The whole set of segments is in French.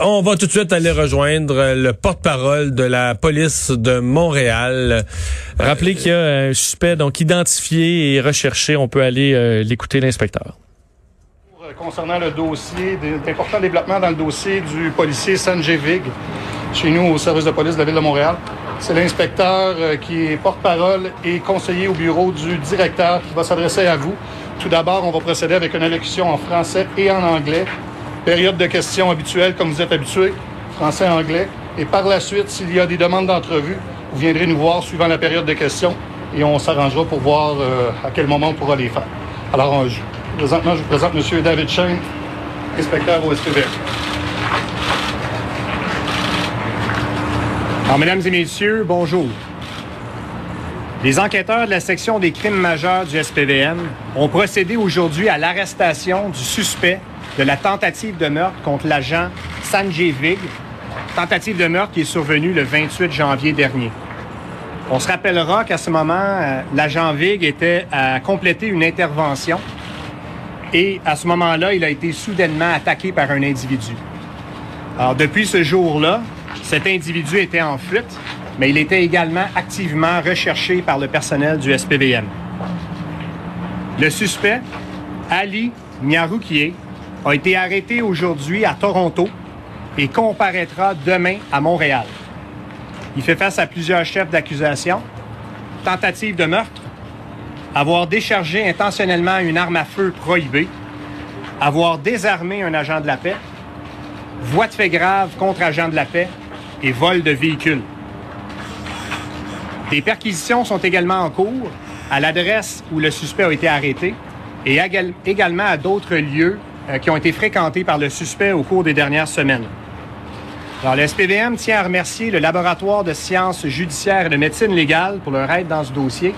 On va tout de suite aller rejoindre le porte-parole de la police de Montréal. Rappelez qu'il y a un suspect donc identifié et recherché. On peut aller euh, l'écouter, l'inspecteur. Concernant le dossier, d'importants développements dans le dossier du policier Sanjay Vig, chez nous au service de police de la Ville de Montréal. C'est l'inspecteur euh, qui est porte-parole et conseiller au bureau du directeur qui va s'adresser à vous. Tout d'abord, on va procéder avec une allocution en français et en anglais. Période de questions habituelle comme vous êtes habitué, français-anglais. Et par la suite, s'il y a des demandes d'entrevue, vous viendrez nous voir suivant la période de questions et on s'arrangera pour voir euh, à quel moment on pourra les faire. Alors, euh, je- présentement, je vous présente M. David Shane, inspecteur au SPVM. Alors, mesdames et messieurs, bonjour. Les enquêteurs de la section des crimes majeurs du SPVM ont procédé aujourd'hui à l'arrestation du suspect de la tentative de meurtre contre l'agent Sanjay Vig, tentative de meurtre qui est survenue le 28 janvier dernier. On se rappellera qu'à ce moment, euh, l'agent Vig était à compléter une intervention et à ce moment-là, il a été soudainement attaqué par un individu. Alors, depuis ce jour-là, cet individu était en fuite, mais il était également activement recherché par le personnel du SPVM. Le suspect, Ali Nyaroukié, a été arrêté aujourd'hui à Toronto et comparaîtra demain à Montréal. Il fait face à plusieurs chefs d'accusation, tentative de meurtre, avoir déchargé intentionnellement une arme à feu prohibée, avoir désarmé un agent de la paix, voie de fait grave contre agent de la paix et vol de véhicule. Des perquisitions sont également en cours à l'adresse où le suspect a été arrêté et égal- également à d'autres lieux euh, qui ont été fréquentés par le suspect au cours des dernières semaines. Alors, le SPVM tient à remercier le laboratoire de sciences judiciaires et de médecine légale pour leur aide dans ce dossier,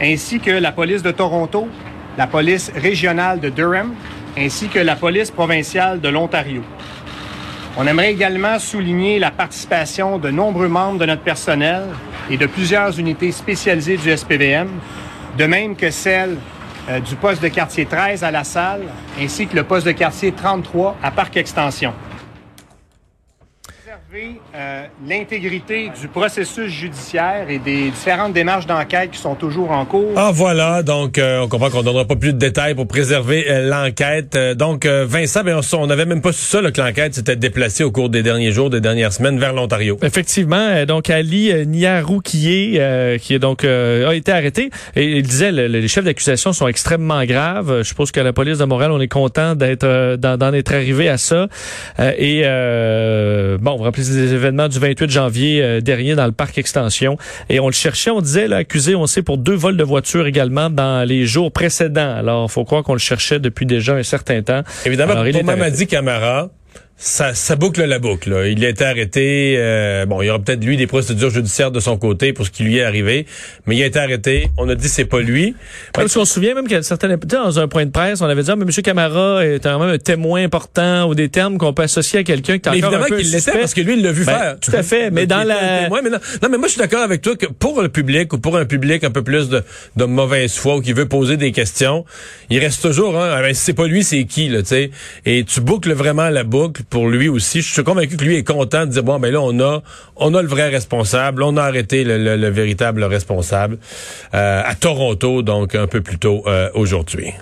ainsi que la police de Toronto, la police régionale de Durham, ainsi que la police provinciale de l'Ontario. On aimerait également souligner la participation de nombreux membres de notre personnel et de plusieurs unités spécialisées du SPVM, de même que celle euh, du poste de quartier 13 à La Salle, ainsi que le poste de quartier 33 à Parc Extension. Préserver euh, l'intégrité du processus judiciaire et des différentes démarches d'enquête qui sont toujours en cours. Ah voilà, donc euh, on comprend qu'on donnera pas plus de détails pour préserver euh, l'enquête. Euh, donc euh, Vincent, ben, on, on n'avait même pas su ça là, que l'enquête s'était déplacée au cours des derniers jours, des dernières semaines vers l'Ontario. Effectivement, euh, donc Ali Niaroukié, euh, qui est donc euh, a été arrêté, et il disait le- le- les chefs d'accusation sont extrêmement graves. Je suppose que la police de Montréal, on est content d'être euh, d'en être arrivé à ça. Euh, et euh, bon, vous rappelez des événements du 28 janvier euh, dernier dans le parc Extension, et on le cherchait, on disait là, accusé, on sait pour deux vols de voiture également dans les jours précédents. Alors, faut croire qu'on le cherchait depuis déjà un certain temps. Évidemment, Alors, il pour. Mamadi Camara, ça, ça boucle la boucle. là. Il a été arrêté. euh, bon, il y aura peut-être lui des procédures judiciaires de son côté pour ce qui lui est arrivé, mais il a été arrêté. On a dit c'est pas lui. Parce qu'on se souvient même qu'à certaines tu sais, dans un point de presse, on avait dit, ah, mais M. Camara est quand même un témoin important ou des termes qu'on peut associer à quelqu'un qui est Mais encore évidemment un peu qu'il l'était parce que lui, il l'a vu Ben, faire. tout à fait, mais dans la- témoin, mais non, non, mais moi, je suis d'accord avec toi que pour le public ou pour un public un peu plus de, de mauvaise foi ou qui veut poser des questions, il reste toujours, hein, ah ben, si c'est pas lui, c'est qui, là, tu sais. Et tu boucles vraiment la boucle pour lui aussi. Je suis convaincu que lui est content de dire, bon, ben là, on a, on a le vrai responsable, on a arrêté le, le- le véritable responsable, euh, à Toronto, donc un peu plus tôt, euh, aujourd'hui.